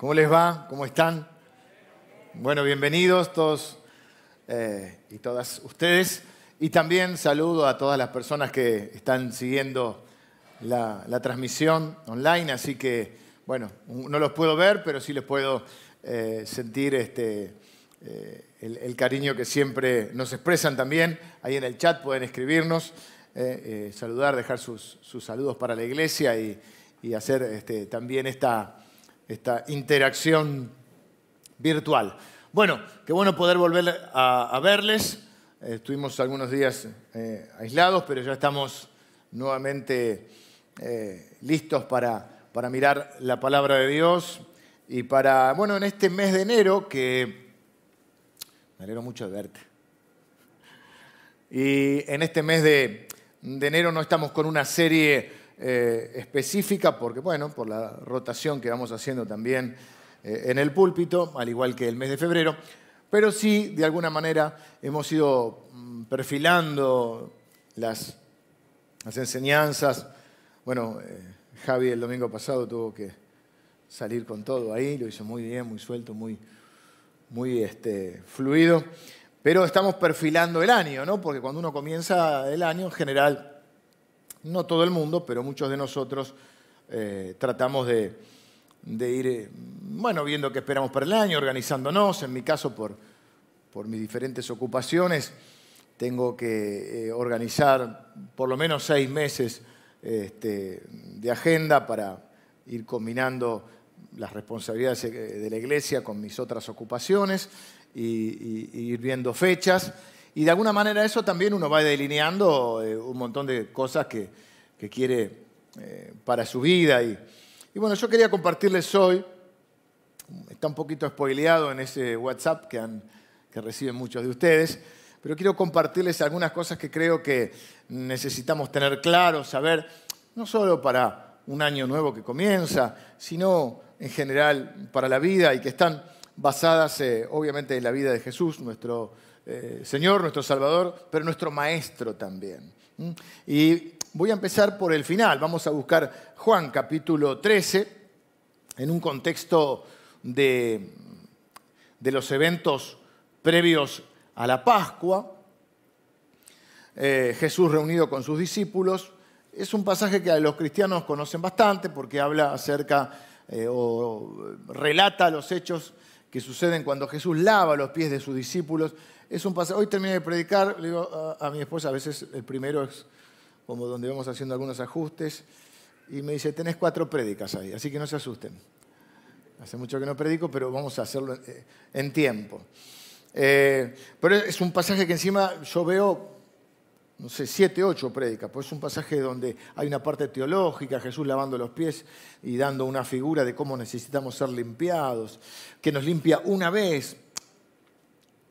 ¿Cómo les va? ¿Cómo están? Bueno, bienvenidos todos eh, y todas ustedes. Y también saludo a todas las personas que están siguiendo la, transmisión online. Así que, bueno, no los puedo ver, pero sí les puedo eh, sentir este, eh, el, cariño que siempre nos expresan también. Ahí en el chat pueden escribirnos, saludar, dejar sus, saludos para la iglesia y, hacer este, también esta esta interacción virtual. Bueno, qué bueno poder volver a, verles. Eh, estuvimos algunos días eh, aislados, pero ya estamos nuevamente eh, listos para, para mirar la palabra de Dios y para, bueno, en este mes de enero que me alegro mucho de verte. Y en este mes de, de enero no estamos con una serie eh, específica, porque bueno, por la rotación que vamos haciendo también eh, en el púlpito, al igual que el mes de febrero, pero sí, de alguna manera, hemos ido mm, perfilando las, enseñanzas. Bueno, eh, Javi el domingo pasado tuvo que salir con todo ahí, lo hizo muy bien, muy suelto, muy, muy este, fluido. Pero estamos perfilando el año, ¿no? Porque cuando uno comienza el año, en general, no todo el mundo, pero muchos de nosotros eh, tratamos de, ir, eh, bueno, viendo qué esperamos para el año, organizándonos. En mi caso, por, mis diferentes ocupaciones, tengo que eh, organizar por lo menos seis meses este, de agenda para ir combinando las responsabilidades de la iglesia con mis otras ocupaciones y ir viendo fechas. Y de alguna manera eso también uno va delineando eh, un montón de cosas que, quiere eh, para su vida. Y, bueno, yo quería compartirles hoy, está un poquito spoileado en ese WhatsApp que, que reciben muchos de ustedes, pero quiero compartirles algunas cosas que creo que necesitamos tener claro, saber, no solo para un año nuevo que comienza, sino en general para la vida y que están basadas eh, obviamente en la vida de Jesús, nuestro eh, Señor, nuestro Salvador, pero nuestro Maestro también. Y voy a empezar por el final. Vamos a buscar Juan capítulo 13 en un contexto de, de los eventos previos a la Pascua. Eh, Jesús reunido con sus discípulos. Es un pasaje que los cristianos conocen bastante porque habla acerca eh, o relata los hechos que suceden cuando Jesús lava los pies de sus discípulos es un Hoy terminé de predicar, le digo a, mi esposa, a veces el primero es como donde vamos haciendo algunos ajustes, y me dice, tenés cuatro prédicas ahí, así que no se asusten. Hace mucho que no predico, pero vamos a hacerlo en eh, tiempo. Eh, pero es un pasaje que encima yo veo, no sé, siete, ocho prédicas, pues es un pasaje donde hay una parte teológica, Jesús lavando los pies y dando una figura de cómo necesitamos ser limpiados, que nos limpia una vez,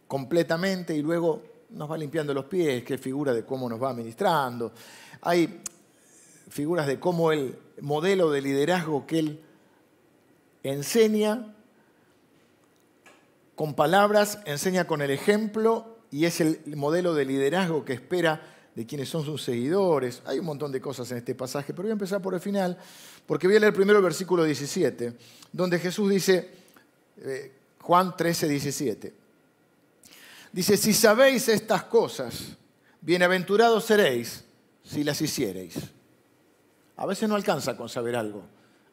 completamente y luego nos va limpiando los pies, que figura de cómo nos va administrando. Hay figuras de cómo el modelo de liderazgo que él enseña con palabras, enseña con el ejemplo y es el modelo de liderazgo que espera de quienes son sus seguidores. Hay un montón de cosas en este pasaje, pero voy a empezar por el final, porque voy a leer primero el versículo 17, donde Jesús dice, eh, Juan 13, 17, Dice, si sabéis estas cosas, bienaventurados seréis si las hiciereis. A veces no alcanza con saber algo.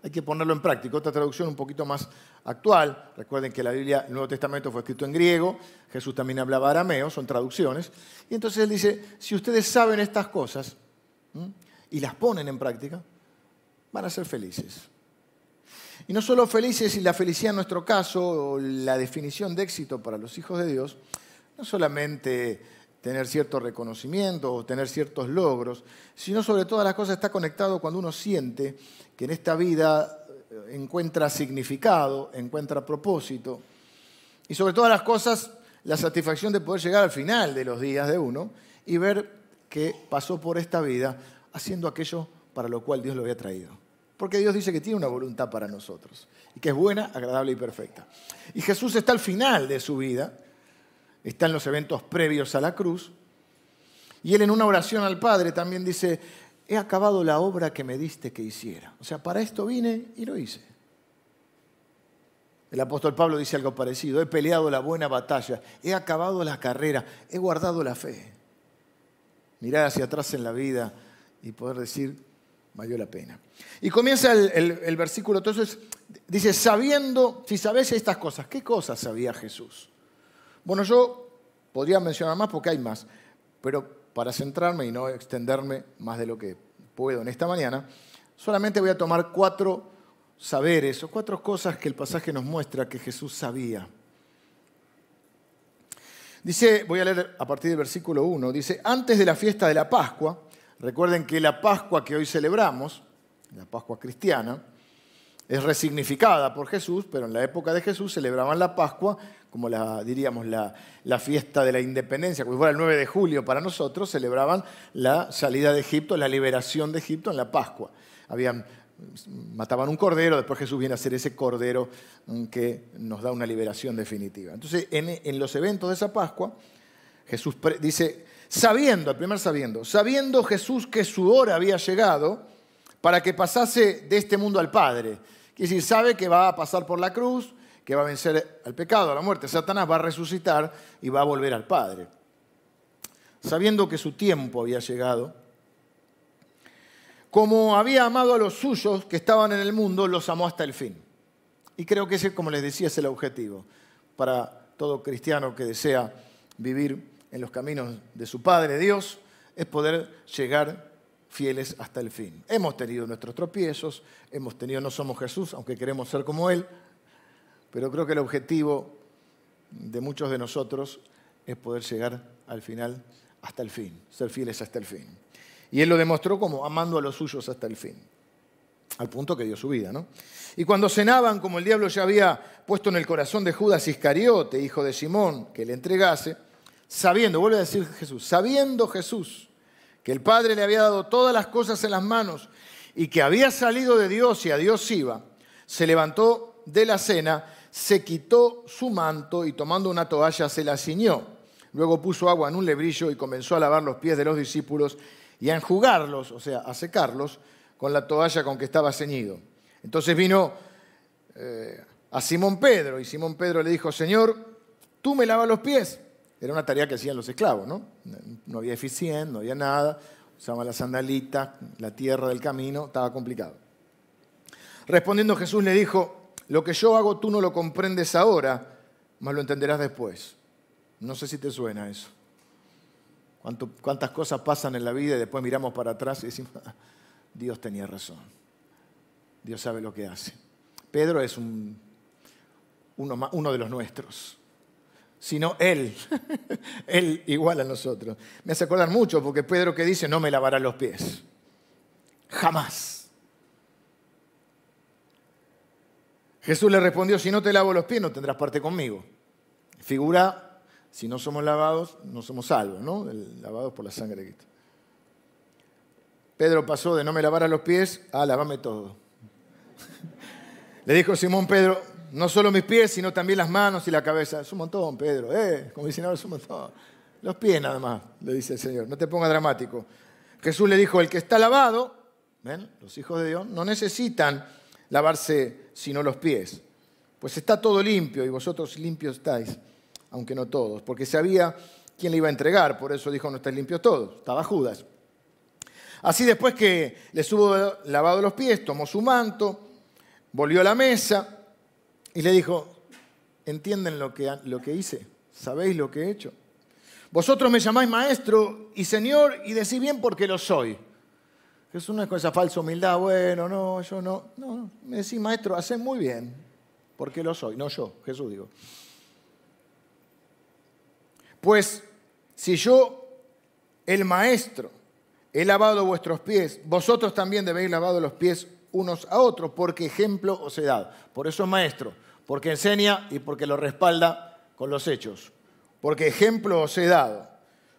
Hay que ponerlo en práctica. Otra traducción un poquito más actual. Recuerden que la Biblia, el Nuevo Testamento fue escrito en griego. Jesús también hablaba arameo, son traducciones. Y entonces él dice, si ustedes saben estas cosas y las ponen en práctica, van a ser felices. Y no solo felices, y la felicidad en nuestro caso, la definición de éxito para los hijos de Dios, no solamente tener cierto reconocimiento o tener ciertos logros, sino sobre todas las cosas está conectado cuando uno siente que en esta vida eh, encuentra significado, encuentra propósito, y sobre todas las cosas la satisfacción de poder llegar al final de los días de uno y ver que pasó por esta vida haciendo aquello para lo cual Dios lo había traído. Porque Dios dice que tiene una voluntad para nosotros y que es buena, agradable y perfecta. Y Jesús está al final de su vida está en los eventos previos a la cruz. Y él en una oración al Padre también dice, he acabado la obra que me diste que hiciera. O sea, para esto vine y lo hice. El apóstol Pablo dice algo parecido, he peleado la buena batalla, he acabado la carrera, he guardado la fe. Mirar hacia atrás en la vida y poder decir, valió la pena. Y comienza el, versículo, entonces dice, sabiendo, si sabes estas cosas, ¿qué cosas sabía Jesús? Bueno, yo podría mencionar más porque hay más, pero para centrarme y no extenderme más de lo que puedo en esta mañana, solamente voy a tomar cuatro saberes o cuatro cosas que el pasaje nos muestra que Jesús sabía. Dice, voy a leer a partir del versículo 1, dice, antes de la fiesta de la Pascua, recuerden que la Pascua que hoy celebramos, la Pascua cristiana, es resignificada por Jesús, pero en la época de Jesús celebraban la Pascua como la, diríamos, la, la, fiesta de la independencia, como fuera el 9 de julio para nosotros, celebraban la salida de Egipto, la liberación de Egipto en la Pascua. Habían mataban un cordero, después Jesús viene a ser ese cordero mm, que nos da una liberación definitiva. Entonces, en, los eventos de esa Pascua, Jesús dice, sabiendo, el primer sabiendo, sabiendo Jesús que su hora había llegado para que pasase de este mundo al Padre. Quiere decir, sabe que va a pasar por la cruz, que va a vencer al pecado, a la muerte. Satanás va a resucitar y va a volver al Padre. Sabiendo que su tiempo había llegado, como había amado a los suyos que estaban en el mundo, los amó hasta el fin. Y creo que ese, como les decía, es el objetivo para todo cristiano que desea vivir en los caminos de su Padre Dios, es poder llegar fieles hasta el fin. Hemos tenido nuestros tropiezos, hemos tenido, no somos Jesús, aunque queremos ser como Él, pero creo que el objetivo de muchos de nosotros es poder llegar al final hasta el fin, ser fieles hasta el fin. Y él lo demostró como amando a los suyos hasta el fin, al punto que dio su vida. ¿no? Y cuando cenaban, como el diablo ya había puesto en el corazón de Judas Iscariote, hijo de Simón, que le entregase, sabiendo, vuelve a decir Jesús, sabiendo Jesús que el Padre le había dado todas las cosas en las manos y que había salido de Dios y a Dios iba, se levantó de la cena, se quitó su manto y tomando una toalla se la ciñó. Luego puso agua en un lebrillo y comenzó a lavar los pies de los discípulos y a enjugarlos, o sea, a secarlos, con la toalla con que estaba ceñido. Entonces vino eh, a Simón Pedro y Simón Pedro le dijo, Señor, tú me lavas los pies. Era una tarea que hacían los esclavos, ¿no? No había eficiencia, no había nada, usaban la sandalita, la tierra del camino, estaba complicado. Respondiendo Jesús le dijo, lo que yo hago tú no lo comprendes ahora, mas lo entenderás después. No sé si te suena eso cuántas cosas pasan en la vida y después miramos para atrás y decimos, Dios tenía razón. Dios sabe lo que hace. Pedro es un, uno, uno de los nuestros sino Él, Él igual a nosotros. Me hace acordar mucho porque Pedro que dice, no me lavará los pies. Jamás. Jesús le respondió, si no te lavo los pies no tendrás parte conmigo. Figura si no somos lavados, no somos salvos, ¿no? Lavados por la sangre de Cristo. Pedro pasó de no me lavar a los pies a lavame todo. Le dijo Simón Pedro, no solo mis pies, sino también las manos y la cabeza. Es un Pedro, ¿eh? Como dicen ahora, es un. Los pies nada más, le dice el Señor, no te pongas dramático. Jesús le dijo, el que está lavado, ¿ven? Los hijos de Dios no necesitan lavarse sino los pies, pues está todo limpio y vosotros limpios estáis aunque no todos, porque sabía quién le iba a entregar, por eso dijo, no estáis limpios todos, estaba Judas. Así después que les hubo lavado los pies, tomó su manto, volvió a la mesa y le dijo, ¿entienden lo que, lo que hice? ¿Sabéis lo que he hecho? Vosotros me llamáis maestro y señor y decís bien porque lo soy. Jesús no es con esa falsa humildad, bueno, no, yo no. No, me decís maestro, hacé muy bien porque lo soy, no yo, Jesús digo. Pues si yo, el maestro, he lavado vuestros pies, vosotros también debéis lavado los pies unos a otros, porque ejemplo os he dado. Por eso es maestro, porque enseña y porque lo respalda con los hechos. Porque ejemplo os he dado,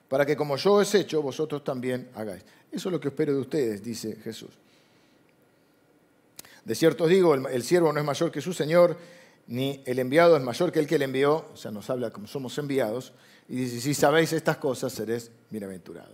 para que como yo he hecho, vosotros también hagáis. Eso es lo que espero de ustedes, dice Jesús. De cierto os digo, el, siervo no es mayor que su Señor, ni el enviado es mayor que el que le envió, o sea, nos habla como somos enviados, y dice, si sabéis estas cosas, seréis bienaventurado.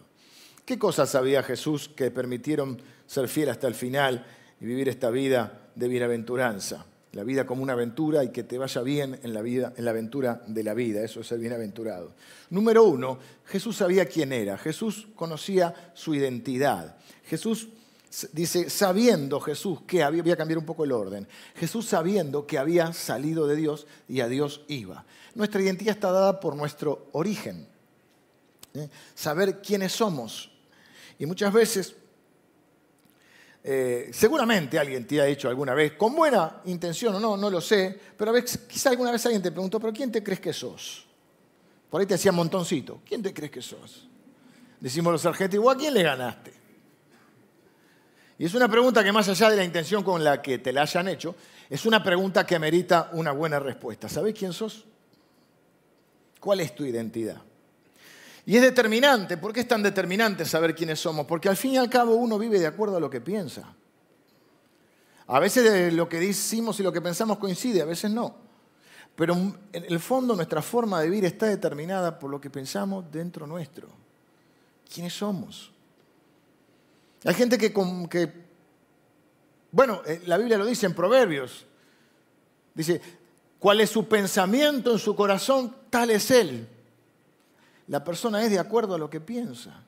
¿Qué cosas sabía Jesús que permitieron ser fiel hasta el final y vivir esta vida de bienaventuranza? La vida como una aventura y que te vaya bien en la vida, en la aventura de la vida, eso es ser bienaventurado. Número uno, Jesús sabía quién era, Jesús conocía su identidad. Jesús dice, sabiendo Jesús que había, voy a cambiar un poco el orden, Jesús sabiendo que había salido de Dios y a Dios iba. Nuestra identidad está dada por nuestro origen, ¿eh? saber quiénes somos. Y muchas veces eh, seguramente alguien te ha dicho alguna vez, con buena intención o no, no lo sé, pero a veces, quizá alguna vez alguien te preguntó, ¿pero quién te crees que sos? Por ahí te hacía montoncito, ¿quién te crees que sos? Decimos los argentinos, ¿a quién le ganaste? Y es una pregunta que más allá de la intención con la que te la hayan hecho, es una pregunta que amerita una buena respuesta. ¿Sabés quién sos? ¿Cuál es tu identidad? Y es determinante. ¿Por qué es tan determinante saber quiénes somos? Porque al fin y al cabo uno vive de acuerdo a lo que piensa. A veces lo que decimos y lo que pensamos coincide, a veces no. Pero en el fondo nuestra forma de vivir está determinada por lo que pensamos dentro nuestro. ¿Quiénes somos? Hay gente que, que bueno, eh, la Biblia lo dice en Proverbios. Dice, ¿cuál es su pensamiento en su corazón? Tal es él. La persona es de acuerdo a lo que piensa,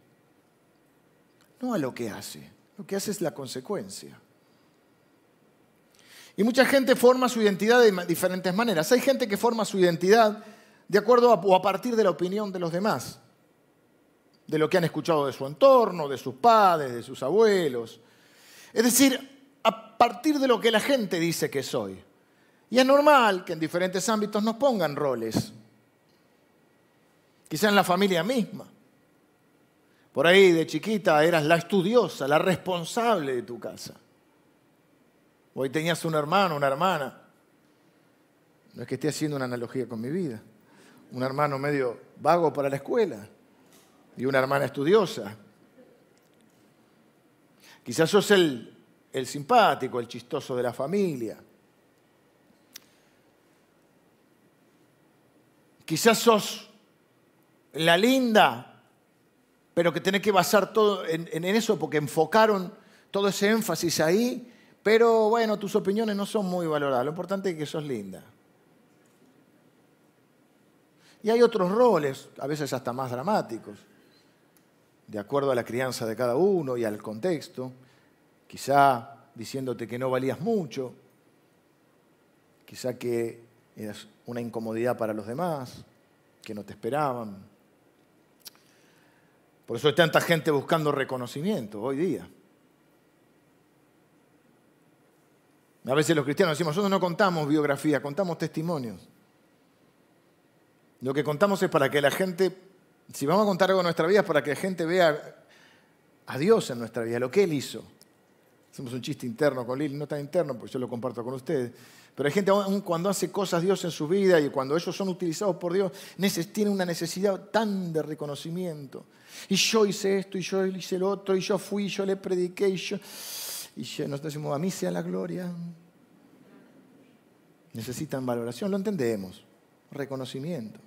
no a lo que hace. Lo que hace es la consecuencia. Y mucha gente forma su identidad de diferentes maneras. Hay gente que forma su identidad de acuerdo a, o a partir de la opinión de los demás, de lo que han escuchado de su entorno, de sus padres, de sus abuelos. Es decir, a partir de lo que la gente dice que soy. Y es normal que en diferentes ámbitos nos pongan roles quizá en la familia misma. Por ahí de chiquita eras la estudiosa, la responsable de tu casa. Hoy tenías un hermano, una hermana. No es que esté haciendo una analogía con mi vida. Un hermano medio vago para la escuela y una hermana estudiosa. Quizás sos el, el simpático, el chistoso de la familia. Quizás sos la linda, pero que tenés que basar todo en, eso porque enfocaron todo ese énfasis ahí, pero bueno, tus opiniones no son muy valoradas, lo importante es que sos linda. Y hay otros roles, a veces hasta más dramáticos, de acuerdo a la crianza de cada uno y al contexto, quizá diciéndote que no valías mucho, quizá que eras una incomodidad para los demás, que no te esperaban, por eso hay tanta gente buscando reconocimiento hoy día. A veces los cristianos decimos, nosotros no contamos biografía, contamos testimonios. Lo que contamos es para que la gente, si vamos a contar algo de nuestra vida, es para que la gente vea a Dios en nuestra vida, lo que Él hizo. Hacemos un chiste interno con Lili, no tan interno, porque yo lo comparto con ustedes. Pero hay gente aún cuando hace cosas Dios en su vida y cuando ellos son utilizados por Dios, tienen una necesidad tan de reconocimiento. Y yo hice esto, y yo hice lo otro, y yo fui, y yo le prediqué, y yo... Y nosotros decimos, a mí sea la gloria. Necesitan valoración, lo entendemos. Reconocimiento.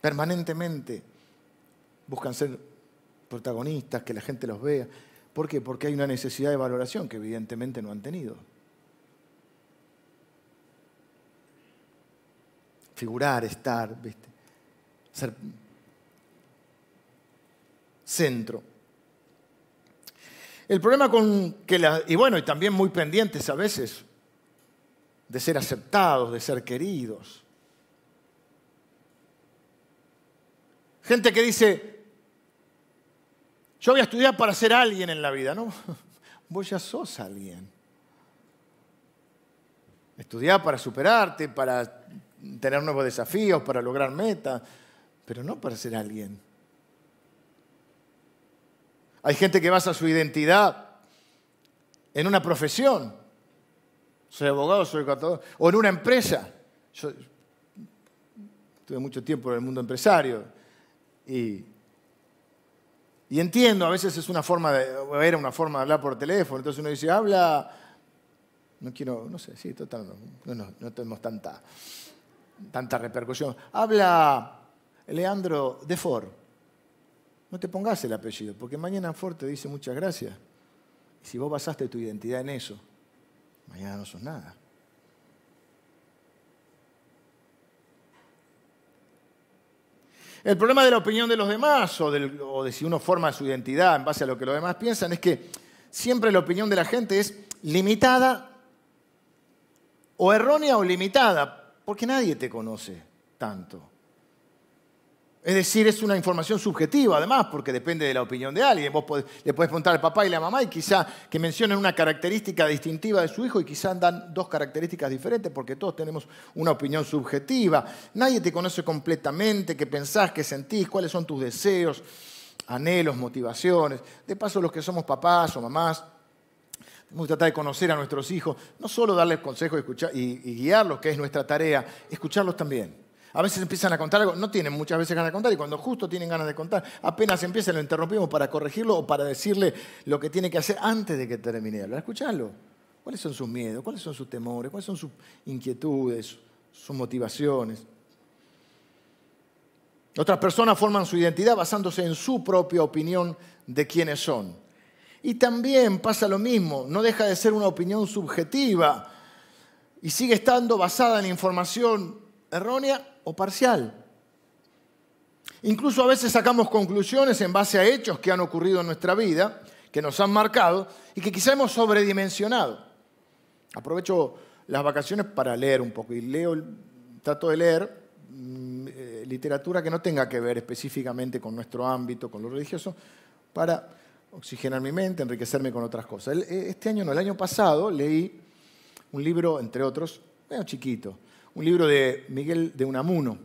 Permanentemente buscan ser protagonistas, que la gente los vea. ¿Por qué? Porque hay una necesidad de valoración que evidentemente no han tenido. Figurar, estar, ¿viste? ser centro. El problema con que la, y bueno, y también muy pendientes a veces de ser aceptados, de ser queridos. Gente que dice, yo voy a estudiar para ser alguien en la vida, ¿no? Vos ya sos alguien. Estudiar para superarte, para tener nuevos desafíos, para lograr metas, pero no para ser alguien. Hay gente que basa su identidad en una profesión. Soy abogado, soy contador. O en una empresa. Yo tuve mucho tiempo en el mundo empresario y, y entiendo, a veces es una forma de, era una forma de hablar por teléfono, entonces uno dice, habla, no quiero, no sé, sí, total, no, no, no tenemos tanta tanta repercusión. Habla Leandro de Ford. No te pongas el apellido, porque mañana Ford te dice muchas gracias. Y si vos basaste tu identidad en eso, mañana no sos nada. El problema de la opinión de los demás o, o, de si uno forma su identidad en base a lo que los demás piensan es que siempre la opinión de la gente es limitada o errónea o limitada porque nadie te conoce tanto. Es decir, es una información subjetiva además, porque depende de la opinión de alguien. Vos le podés preguntar al papá y la mamá y quizá que mencionen una característica distintiva de su hijo y quizá dan dos características diferentes, porque todos tenemos una opinión subjetiva. Nadie te conoce completamente, qué pensás, qué sentís, cuáles son tus deseos, anhelos, motivaciones. De paso, los que somos papás o mamás, tenemos que tratar de conocer a nuestros hijos, no solo darles consejos y, y guiarlos, que es nuestra tarea, escucharlos también. A veces empiezan a contar algo, no tienen muchas veces ganas de contar y cuando justo tienen ganas de contar, apenas empiezan lo interrumpimos para corregirlo o para decirle lo que tiene que hacer antes de que termine hablar. Escuchadlo. ¿Cuáles son sus miedos? ¿Cuáles son sus temores? ¿Cuáles son sus inquietudes? ¿Sus motivaciones? Otras personas forman su identidad basándose en su propia opinión de quiénes son. Y también pasa lo mismo, no deja de ser una opinión subjetiva y sigue estando basada en información errónea o parcial. Incluso a veces sacamos conclusiones en base a hechos que han ocurrido en nuestra vida, que nos han marcado y que quizá hemos sobredimensionado. Aprovecho las vacaciones para leer un poco y leo, trato de leer mm, eh, literatura que no tenga que ver específicamente con nuestro ámbito, con lo religioso, para oxigenar mi mente, enriquecerme con otras cosas. Eh, este año, no, el año pasado leí un libro, entre otros, medio chiquito, un libro de Miguel de Unamuno,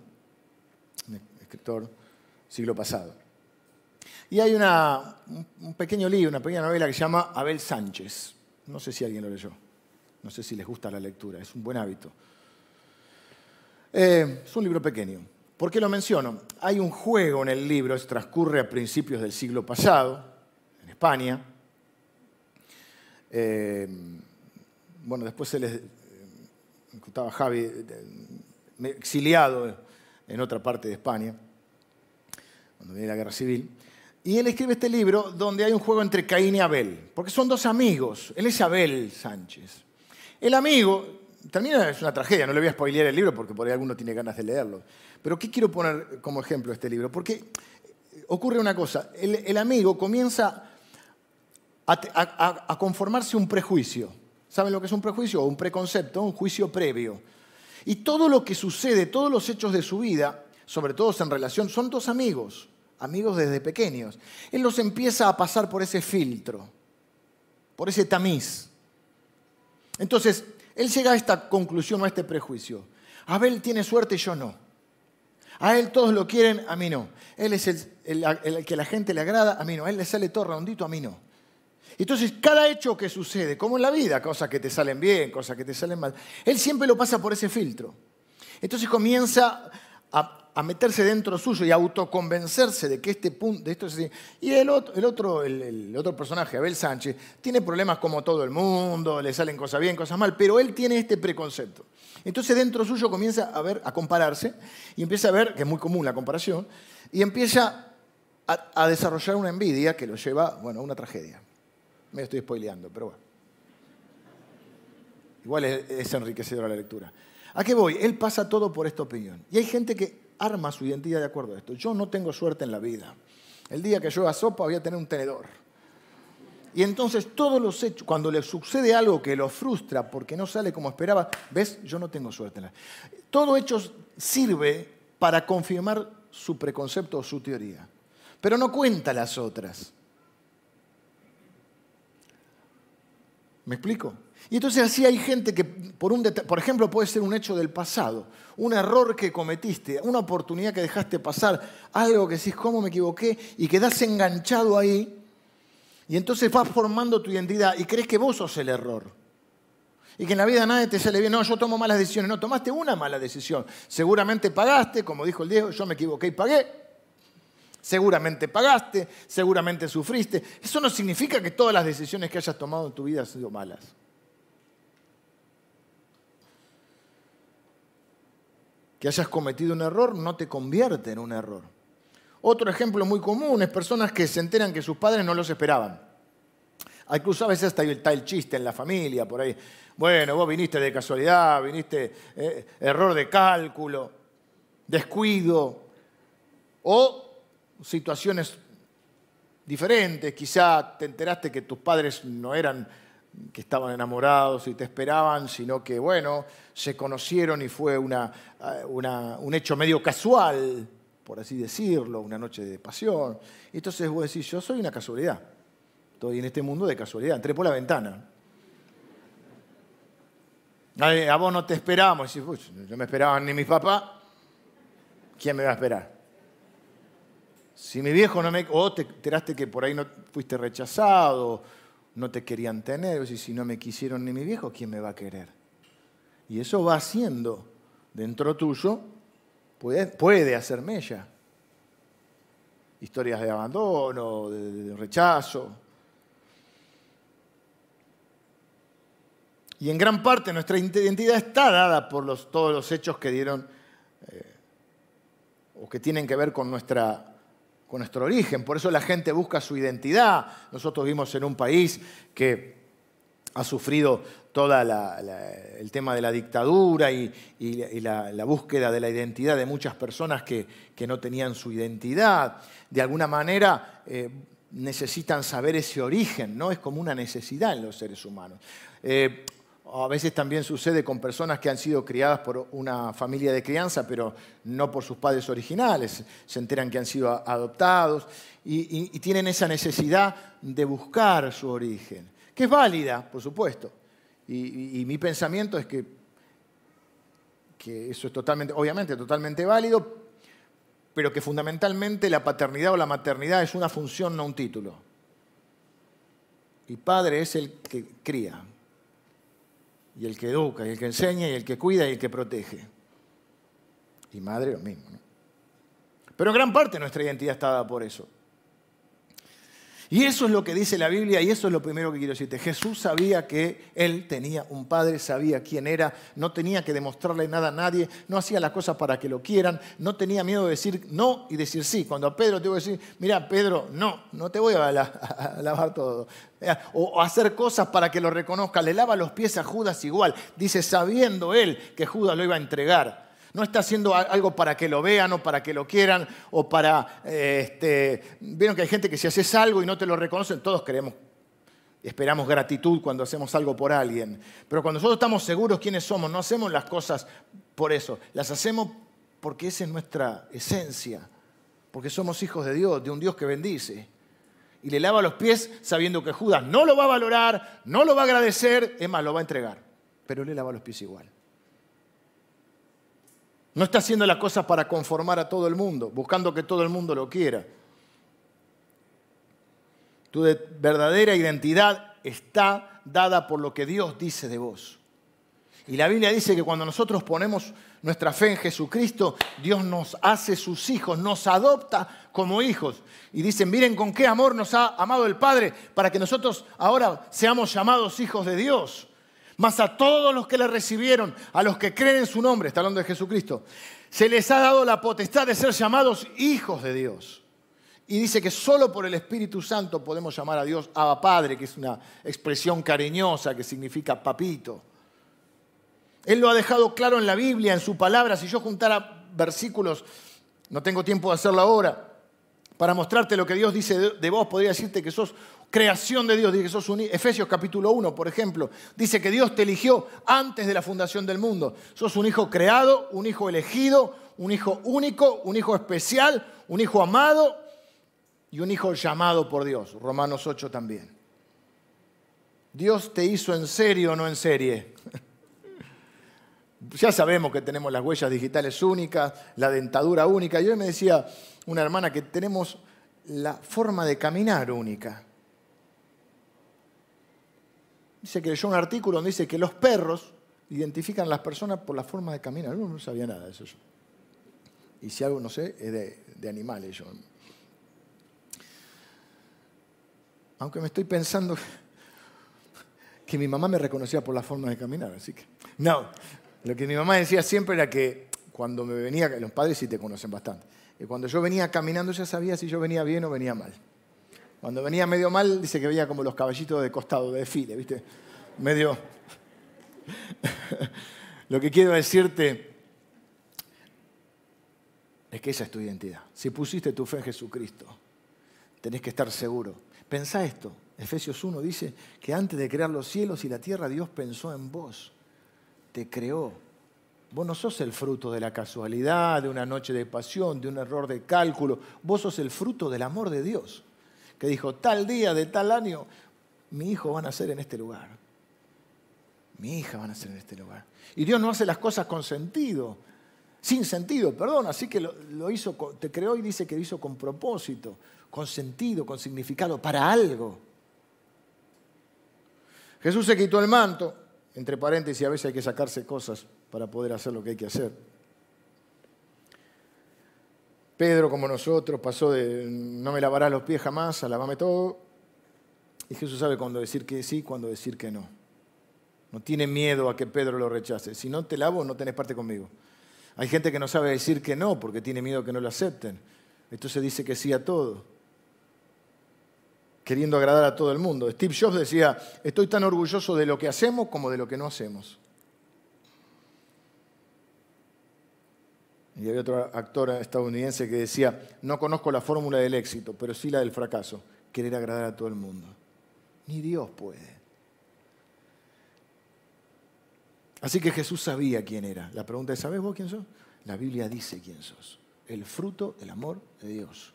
escritor siglo pasado. Y hay una, un pequeño libro, una pequeña novela que se llama Abel Sánchez. No sé si alguien lo leyó. No sé si les gusta la lectura, es un buen hábito. Eh, es un libro pequeño. ¿Por qué lo menciono? Hay un juego en el libro, transcurre a principios del siglo pasado, España. Eh, bueno, después se les estaba Javi exiliado en otra parte de España, cuando viene la guerra civil. Y él escribe este libro donde hay un juego entre Caín y Abel, porque son dos amigos. Él es Abel Sánchez. El amigo, también es una tragedia, no le voy a spoilear el libro porque por ahí alguno tiene ganas de leerlo. Pero ¿qué quiero poner como ejemplo este libro? Porque ocurre una cosa, el, amigo comienza a conformarse un prejuicio ¿Saben lo que es un prejuicio? Un preconcepto, un juicio previo. Y todo lo que sucede, todos los hechos de su vida, sobre todo en relación, son dos amigos, amigos desde pequeños. Él los empieza a pasar por ese filtro, por ese tamiz. Entonces, él llega a esta conclusión a este prejuicio. Abel tiene suerte y yo no. A él todos lo quieren, a mí no. Él es el, el que a la gente le agrada, a mí no. A él le sale todo redondito, a mí no. Entonces, cada hecho que sucede, como en la vida, cosas que te salen bien, cosas que te salen mal, él siempre lo pasa por ese filtro. Entonces comienza a, meterse dentro suyo y a autoconvencerse de que este punto, de esto es así. Y el otro, el otro, el, otro personaje, Abel Sánchez, tiene problemas como todo el mundo, le salen cosas bien, cosas mal, pero él tiene este preconcepto. Entonces dentro suyo comienza a ver, a compararse, y empieza a ver, que es muy común la comparación, y empieza a, a desarrollar una envidia que lo lleva, bueno, a una tragedia. Me estoy spoileando, pero bueno. Igual es, enriquecedora la lectura. ¿A qué voy? Él pasa todo por esta opinión. Y hay gente que arma su identidad de acuerdo a esto. Yo no tengo suerte en la vida. El día que yo haga sopa voy a tener un tenedor. Y entonces todos los hechos, cuando le sucede algo que lo frustra porque no sale como esperaba, ves, yo no tengo suerte. En la... Todo hecho sirve para confirmar su preconcepto o su teoría, pero no cuenta las otras. ¿Me explico? Y entonces así hay gente que, por, un por ejemplo, puede ser un hecho del pasado, un error que cometiste, una oportunidad que dejaste pasar, algo que decís, ¿cómo me equivoqué? Y quedás enganchado ahí. Y entonces vas formando tu identidad y crees que vos sos el error. Y que en la vida nadie te sale bien. No, yo tomo malas decisiones. No, tomaste una mala decisión. Seguramente pagaste, como dijo el Diego, yo me equivoqué y pagué. Seguramente pagaste, seguramente sufriste. Eso no significa que todas las decisiones que hayas tomado en tu vida han sido malas. Que hayas cometido un error no te convierte en un error. Otro ejemplo muy común es personas que se enteran que sus padres no los esperaban. Incluso a veces está el, chiste en la familia, por ahí. Bueno, vos viniste de casualidad, viniste eh, error de cálculo, descuido, O situaciones diferentes, quizá te enteraste que tus padres no eran que estaban enamorados y te esperaban, sino que, bueno, se conocieron y fue una, un hecho medio casual, por así decirlo, una noche de pasión. Y entonces vos decís, yo soy una casualidad. Estoy en este mundo de casualidad, entré por la ventana. A vos no te esperábamos. Decís, no me esperaban ni mis papás. ¿Quién me va a esperar? Si mi viejo no me... O te enteraste que por ahí no fuiste rechazado, no te querían tener. O si no me quisieron ni mi viejo, ¿quién me va a querer? Y eso va haciendo dentro tuyo, puede, puede hacer mella. Historias de abandono, de rechazo, Y en gran parte nuestra identidad está dada por todos los hechos que dieron eh, o que tienen que ver con, nuestra, con nuestro origen. Por eso la gente busca su identidad. Nosotros vivimos en un país que ha sufrido todo el tema de la dictadura y, la, búsqueda de la identidad de muchas personas que, no tenían su identidad. De alguna manera eh, necesitan saber ese origen, ¿no? Es como una necesidad en los seres humanos. Eh, a veces también sucede con personas que han sido criadas por una familia de crianza, pero no por sus padres originales. Se enteran que han sido adoptados y, tienen esa necesidad de buscar su origen, que es válida, por supuesto. Y, mi pensamiento es que, que eso es totalmente, obviamente, totalmente válido, pero que fundamentalmente la paternidad o la maternidad es una función, no un título. Y padre es el que cría, y el que educa, y el que enseña, y el que cuida, y el que protege. Y madre lo mismo. ¿no? Pero gran parte nuestra identidad está dada por eso. Y eso es lo que dice la Biblia y eso es lo primero que quiero decirte. Jesús sabía que él tenía un padre, sabía quién era, no tenía que demostrarle nada a nadie, no hacía las cosas para que lo quieran, no tenía miedo de decir no y decir sí. Cuando a Pedro te voy a decir, mira Pedro, no, no te voy a, lavar todo. O, hacer cosas para que lo reconozca. Le lava los pies a Judas igual. Dice, sabiendo él que Judas lo iba a entregar. No está haciendo algo para que lo vean o para que lo quieran o para... Eh, este, Vieron que hay gente que si haces algo y no te lo reconocen, todos queremos, esperamos gratitud cuando hacemos algo por alguien. Pero cuando nosotros estamos seguros quiénes somos, no hacemos las cosas por eso, las hacemos porque esa es nuestra esencia, porque somos hijos de Dios, de un Dios que bendice. Y le lava los pies sabiendo que Judas no lo va a valorar, no lo va a agradecer, es más, lo va a entregar, pero le lava los pies igual. No está haciendo la cosa para conformar a todo el mundo, buscando que todo el mundo lo quiera. Tu verdadera identidad está dada por lo que Dios dice de vos. Y la Biblia dice que cuando nosotros ponemos nuestra fe en Jesucristo, Dios nos hace sus hijos, nos adopta como hijos. Y dicen, miren con qué amor nos ha amado el Padre para que nosotros ahora seamos llamados hijos de Dios. Mas a todos los que le recibieron, a los que creen en su nombre, está hablando de Jesucristo, se les ha dado la potestad de ser llamados hijos de Dios. Y dice que solo por el Espíritu Santo podemos llamar a Dios Abba Padre, que es una expresión cariñosa que significa papito. Él lo ha dejado claro en la Biblia, en su palabra. Si yo juntara versículos, no tengo tiempo de hacerlo ahora, para mostrarte lo que Dios dice de, vos, podría decirte que sos creación de Dios, dice que sos un, Efesios capítulo 1, por ejemplo, dice que Dios te eligió antes de la fundación del mundo. Sos un hijo creado, un hijo elegido, un hijo único, un hijo especial, un hijo amado y un hijo llamado por Dios. Romanos 8 también. Dios te hizo en serio o no en serie. ya sabemos que tenemos las huellas digitales únicas, la dentadura única. Yo me decía una hermana que tenemos la forma de caminar única. Dice que leyó un artículo donde dice que los perros identifican a las personas por la forma de caminar. No, no sabía nada de eso. Y si algo no sé, es de, animales. Yo. Aunque me estoy pensando que mi mamá me reconocía por la forma de caminar, así que. No, lo que mi mamá decía siempre era que cuando me venía, los padres sí te conocen bastante, que cuando yo venía caminando ya sabía si yo venía bien o venía mal. Cuando venía medio mal, dice que veía como los caballitos de costado, de desfile, ¿viste? Medio. Lo que quiero decirte es que esa es tu identidad. Si pusiste tu fe en Jesucristo, tenés que estar seguro. Pensá esto. Efesios 1 dice que antes de crear los cielos y la tierra, Dios pensó en vos. Te creó. Vos no sos el fruto de la casualidad, de una noche de pasión, de un error de cálculo. Vos sos el fruto del amor de Dios, que dijo, tal día de tal año, mi hijo va a nacer en este lugar. Mi hija va a nacer en este lugar. Y Dios no hace las cosas con sentido, sin sentido, perdón. Así que lo, hizo, te creó y dice que lo hizo con propósito, con sentido, con significado, para algo. Jesús se quitó el manto, entre paréntesis, a veces hay que sacarse cosas para poder hacer lo que hay que hacer. Pedro, como nosotros, pasó de no me lavarás los pies jamás a lavame todo. Y Jesús sabe cuándo decir que sí, cuándo decir que no. No tiene miedo a que Pedro lo rechace. Si no te lavo, no tenés parte conmigo. Hay gente que no sabe decir que no porque tiene miedo que no lo acepten. Entonces dice que sí a todo. Queriendo agradar a todo el mundo. Steve Jobs decía, estoy tan orgulloso de lo que hacemos como de lo que no hacemos. Y había otro actor estadounidense que decía, no conozco la fórmula del éxito, pero sí la del fracaso, querer agradar a todo el mundo. Ni Dios puede. Así que Jesús sabía quién era. La pregunta es, ¿sabes vos quién sos? La Biblia dice quién sos. El fruto del amor de Dios.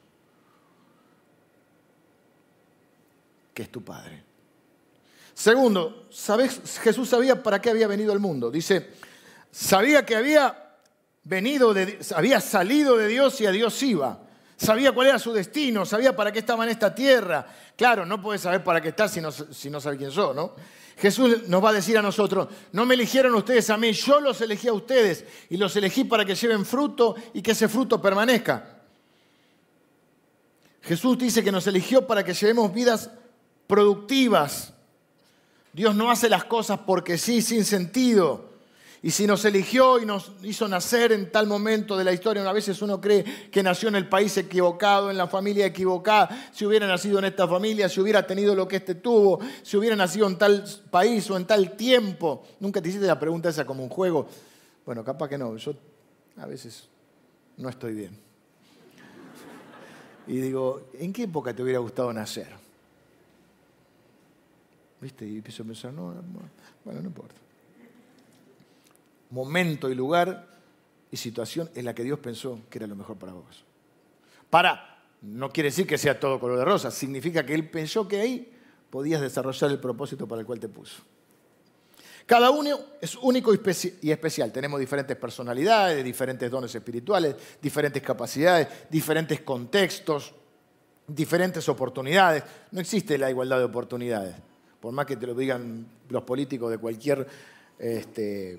Que es tu Padre. Segundo, ¿sabes? Jesús sabía para qué había venido al mundo. Dice, sabía que había venido, de, había salido de Dios y a Dios iba. Sabía cuál era su destino, sabía para qué estaba en esta tierra. Claro, no puedes saber para qué estás si no, si no sabes quién sos, ¿no? Jesús nos va a decir a nosotros, no me eligieron ustedes a mí, yo los elegí a ustedes y los elegí para que lleven fruto y que ese fruto permanezca. Jesús dice que nos eligió para que llevemos vidas productivas. Dios no hace las cosas porque sí, sin sentido. Y si nos eligió y nos hizo nacer en tal momento de la historia, a veces uno cree que nació en el país equivocado, en la familia equivocada, si hubiera nacido en esta familia, si hubiera tenido lo que éste tuvo, si hubiera nacido en tal país o en tal tiempo. Nunca te hiciste la pregunta esa como un juego. Bueno, capaz que no, yo a veces no estoy bien. Y digo, ¿en qué época te hubiera gustado nacer? ¿Viste? Y empiezo a pensar, no, no bueno, no importa momento y lugar y situación en la que Dios pensó que era lo mejor para vos. Para, no quiere decir que sea todo color de rosa, significa que Él pensó que ahí podías desarrollar el propósito para el cual te puso. Cada uno es único y especial. Tenemos diferentes personalidades, diferentes dones espirituales, diferentes capacidades, diferentes contextos, diferentes oportunidades. No existe la igualdad de oportunidades. Por más que te lo digan los políticos de cualquier este,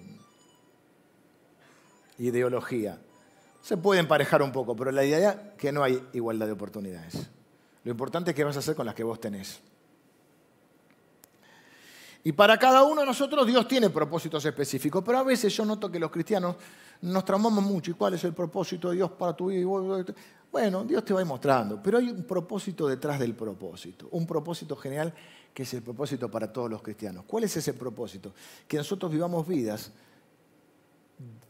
ideología. Se puede emparejar un poco, pero la idea es que no hay igualdad de oportunidades. Lo importante es qué vas a hacer con las que vos tenés. Y para cada uno de nosotros Dios tiene propósitos específicos, pero a veces yo noto que los cristianos nos traumamos mucho. ¿Y cuál es el propósito de Dios para tu vida? Bueno, Dios te va mostrando, pero hay un propósito detrás del propósito, un propósito general que es el propósito para todos los cristianos. ¿Cuál es ese propósito? Que nosotros vivamos vidas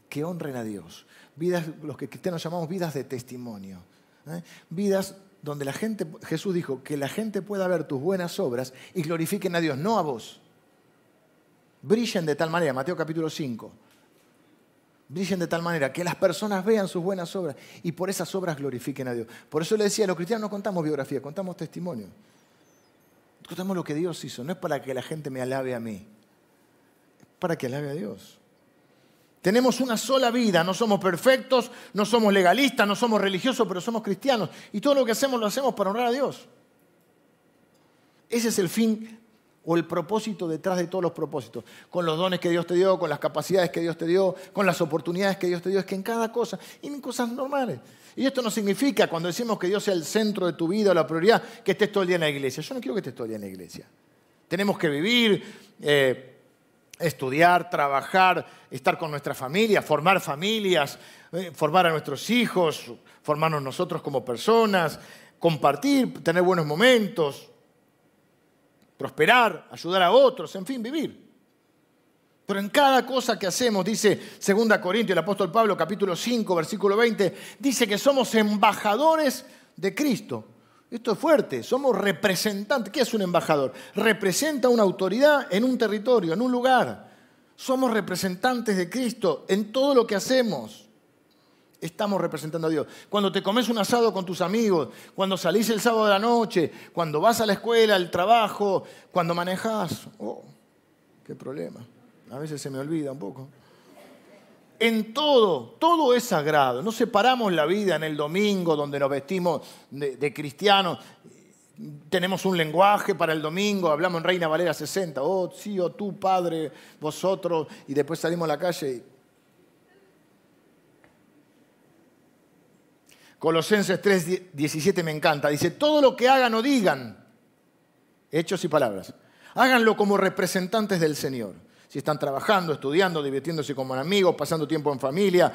que honren a Dios. Vidas, los que cristianos llamamos vidas de testimonio. ¿eh? Vidas donde la gente, Jesús dijo, que la gente pueda ver tus buenas obras y glorifiquen a Dios, no a vos. Brillen de tal manera, Mateo capítulo 5. Brillen de tal manera que las personas vean sus buenas obras y por esas obras glorifiquen a Dios. Por eso le decía, los cristianos no contamos biografía, contamos testimonio. Contamos lo que Dios hizo. No es para que la gente me alabe a mí, es para que alabe a Dios. Tenemos una sola vida, no somos perfectos, no somos legalistas, no somos religiosos, pero somos cristianos. Y todo lo que hacemos lo hacemos para honrar a Dios. Ese es el fin o el propósito detrás de todos los propósitos. Con los dones que Dios te dio, con las capacidades que Dios te dio, con las oportunidades que Dios te dio, es que en cada cosa, y en cosas normales. Y esto no significa, cuando decimos que Dios sea el centro de tu vida o la prioridad, que estés todo el día en la iglesia. Yo no quiero que estés todo el día en la iglesia. Tenemos que vivir. Eh, estudiar, trabajar, estar con nuestra familia, formar familias, eh, formar a nuestros hijos, formarnos nosotros como personas, compartir, tener buenos momentos, prosperar, ayudar a otros, en fin, vivir. Pero en cada cosa que hacemos, dice 2 Corintios, el apóstol Pablo, capítulo 5, versículo 20, dice que somos embajadores de Cristo. Esto es fuerte, somos representantes. ¿Qué es un embajador? Representa una autoridad en un territorio, en un lugar. Somos representantes de Cristo en todo lo que hacemos. Estamos representando a Dios. Cuando te comes un asado con tus amigos, cuando salís el sábado de la noche, cuando vas a la escuela, al trabajo, cuando manejas, oh, qué problema. A veces se me olvida un poco. En todo, todo es sagrado. No separamos la vida en el domingo donde nos vestimos de, cristianos. Tenemos un lenguaje para el domingo, hablamos en Reina Valera 60, oh sí, oh tú, Padre, vosotros, y después salimos a la calle. Y... Colosenses 3, 17 me encanta. Dice, todo lo que hagan o digan, hechos y palabras, háganlo como representantes del Señor si están trabajando, estudiando, divirtiéndose con amigos, pasando tiempo en familia.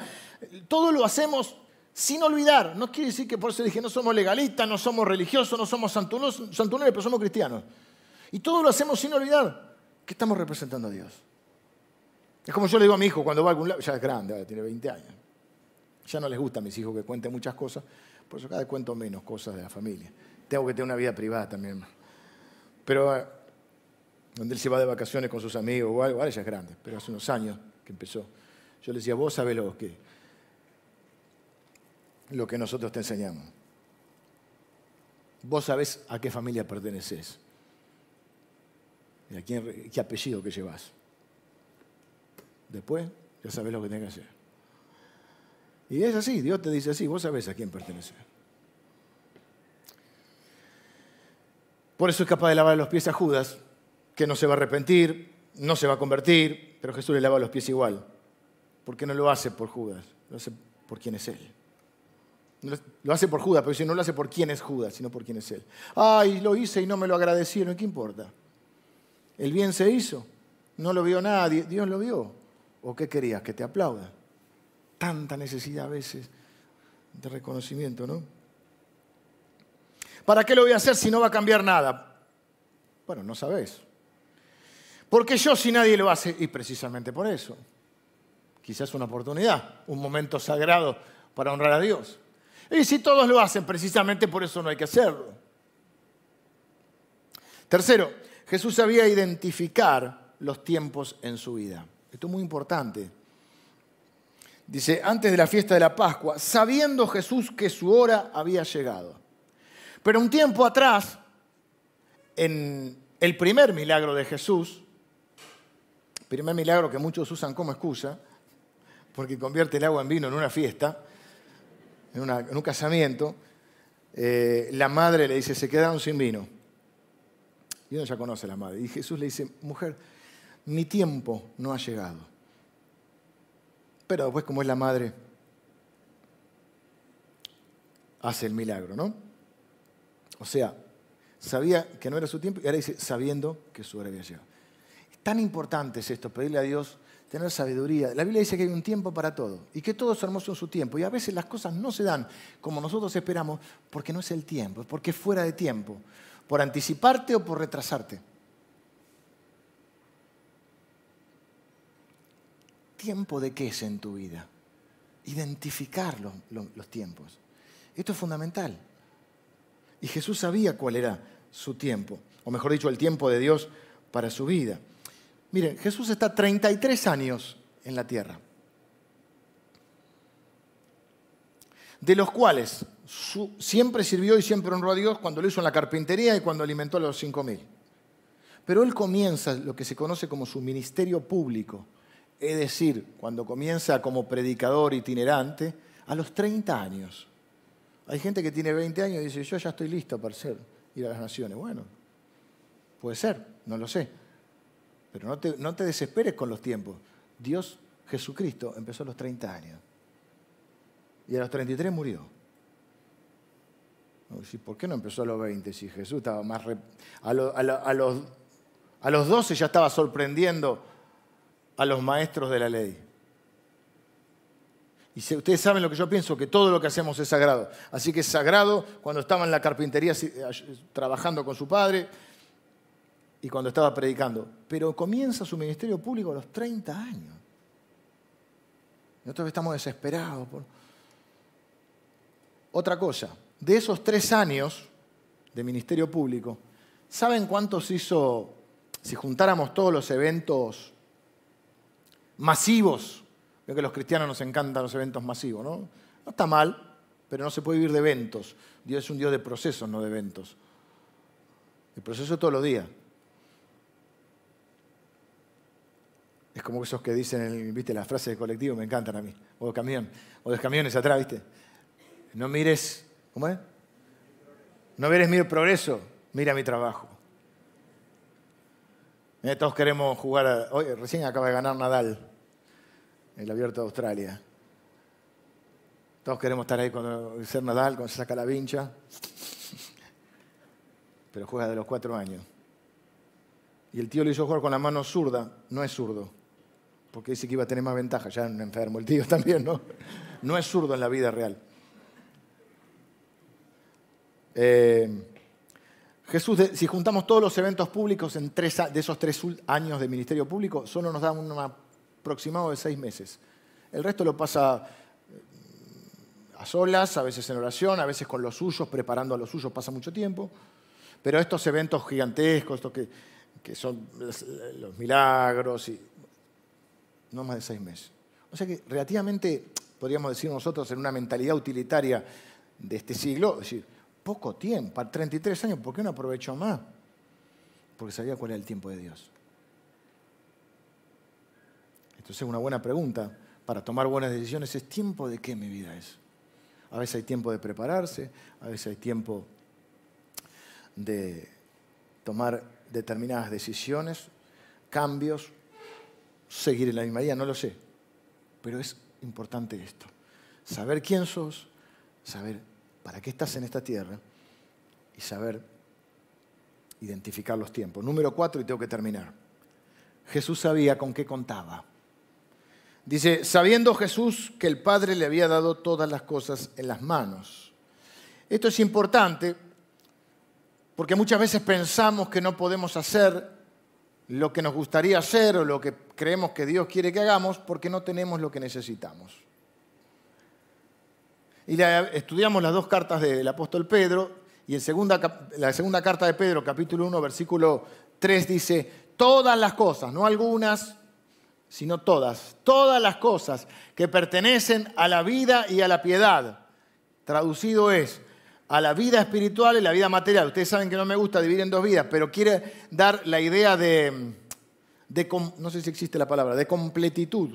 Todo lo hacemos sin olvidar. No quiere decir que por eso dije, no somos legalistas, no somos religiosos, no somos santunos, pero somos cristianos. Y todo lo hacemos sin olvidar que estamos representando a Dios. Es como yo le digo a mi hijo cuando va a algún lado, ya es grande, tiene 20 años. Ya no les gusta a mis hijos que cuenten muchas cosas, por eso cada vez cuento menos cosas de la familia. Tengo que tener una vida privada también. Pero donde él se va de vacaciones con sus amigos o algo, ahora es grande, pero hace unos años que empezó. Yo le decía, vos sabés lo que, lo que nosotros te enseñamos. Vos sabés a qué familia perteneces y a quién, qué apellido que llevas. Después ya sabés lo que tenés que hacer. Y es así, Dios te dice así, vos sabés a quién perteneces. Por eso es capaz de lavar los pies a Judas que no se va a arrepentir, no se va a convertir, pero Jesús le lava los pies igual. ¿Por qué no lo hace por Judas? Lo hace por quién es Él. Lo hace por Judas, pero si no lo hace por quién es Judas, sino por quién es Él. Ay, lo hice y no me lo agradecieron, ¿qué importa? El bien se hizo, no lo vio nadie, Dios lo vio. ¿O qué querías? Que te aplauda. Tanta necesidad a veces de reconocimiento, ¿no? ¿Para qué lo voy a hacer si no va a cambiar nada? Bueno, no sabes. Porque yo si nadie lo hace, y precisamente por eso, quizás una oportunidad, un momento sagrado para honrar a Dios. Y si todos lo hacen, precisamente por eso no hay que hacerlo. Tercero, Jesús sabía identificar los tiempos en su vida. Esto es muy importante. Dice, antes de la fiesta de la Pascua, sabiendo Jesús que su hora había llegado. Pero un tiempo atrás, en el primer milagro de Jesús, Primer milagro que muchos usan como excusa, porque convierte el agua en vino en una fiesta, en, un casamiento. Eh, la madre le dice, se quedaron sin vino. Y uno ya conoce a la madre. Y Jesús le dice, mujer, mi tiempo no ha llegado. Pero después, como es la madre, hace el milagro, ¿no? O sea, sabía que no era su tiempo y ahora dice, sabiendo que su hora había llegado. Tan importante es esto, pedirle a Dios tener sabiduría. La Biblia dice que hay un tiempo para todo y que todo es hermoso en su tiempo. Y a veces las cosas no se dan como nosotros esperamos porque no es el tiempo, porque es fuera de tiempo, por anticiparte o por retrasarte. ¿Tiempo de qué es en tu vida? Identificar los, los tiempos. Esto es fundamental. Y Jesús sabía cuál era su tiempo, o mejor dicho, el tiempo de Dios para su vida. Miren, Jesús está 33 años en la tierra, de los cuales siempre sirvió y siempre honró a Dios cuando lo hizo en la carpintería y cuando alimentó a los 5.000. Pero él comienza lo que se conoce como su ministerio público, es decir, cuando comienza como predicador itinerante, a los 30 años. Hay gente que tiene 20 años y dice, yo ya estoy listo para ser, ir a las naciones. Bueno, puede ser, no lo sé. Pero no te, no te desesperes con los tiempos. Dios, Jesucristo, empezó a los 30 años. Y a los 33 murió. ¿Por qué no empezó a los 20? Si Jesús estaba más... A, los, a los 12 ya estaba sorprendiendo a los maestros de la ley. Y si ustedes saben lo que yo pienso, que todo lo que hacemos es sagrado. Así que es sagrado cuando estaba en la carpintería trabajando con su padre, y cuando estaba predicando, pero comienza su ministerio público a los 30 años. Nosotros estamos desesperados. Otra cosa, de esos tres años de ministerio público, ¿saben cuántos hizo, si juntáramos todos los eventos masivos? Veo que a los cristianos nos encantan los eventos masivos, ¿no? No está mal, pero no se puede vivir de eventos. Dios es un Dios de procesos, no de eventos. El proceso es todos los días. Es como esos que dicen, viste, las frases de colectivo me encantan a mí. O de camión, o de camiones atrás, viste. No mires, ¿cómo es? No mires mi progreso, mira mi trabajo. Todos queremos jugar, hoy recién acaba de ganar Nadal, el abierto de Australia. Todos queremos estar ahí cuando ser Nadal, cuando se saca la vincha. Pero juega de los cuatro años. Y el tío le hizo jugar con la mano zurda, no es zurdo porque dice que iba a tener más ventaja, ya un enfermo el tío también, ¿no? No es zurdo en la vida real. Eh, Jesús, si juntamos todos los eventos públicos en tres, de esos tres años de ministerio público, solo nos da un aproximado de seis meses. El resto lo pasa eh, a solas, a veces en oración, a veces con los suyos, preparando a los suyos pasa mucho tiempo. Pero estos eventos gigantescos, estos que, que son los milagros y no más de seis meses. O sea que relativamente, podríamos decir nosotros, en una mentalidad utilitaria de este siglo, decir, poco tiempo, para 33 años, ¿por qué no aprovechó más? Porque sabía cuál era el tiempo de Dios. Entonces una buena pregunta para tomar buenas decisiones es tiempo de qué mi vida es. A veces hay tiempo de prepararse, a veces hay tiempo de tomar determinadas decisiones, cambios, seguir en la misma no lo sé. Pero es importante esto. Saber quién sos, saber para qué estás en esta tierra y saber identificar los tiempos. Número cuatro, y tengo que terminar. Jesús sabía con qué contaba. Dice, sabiendo Jesús que el Padre le había dado todas las cosas en las manos. Esto es importante porque muchas veces pensamos que no podemos hacer lo que nos gustaría hacer o lo que creemos que Dios quiere que hagamos porque no tenemos lo que necesitamos. Y estudiamos las dos cartas del apóstol Pedro y en segunda, la segunda carta de Pedro, capítulo 1, versículo 3 dice, todas las cosas, no algunas, sino todas, todas las cosas que pertenecen a la vida y a la piedad. Traducido es, a la vida espiritual y la vida material. Ustedes saben que no me gusta dividir en dos vidas, pero quiere dar la idea de, no sé si existe la palabra, de completitud.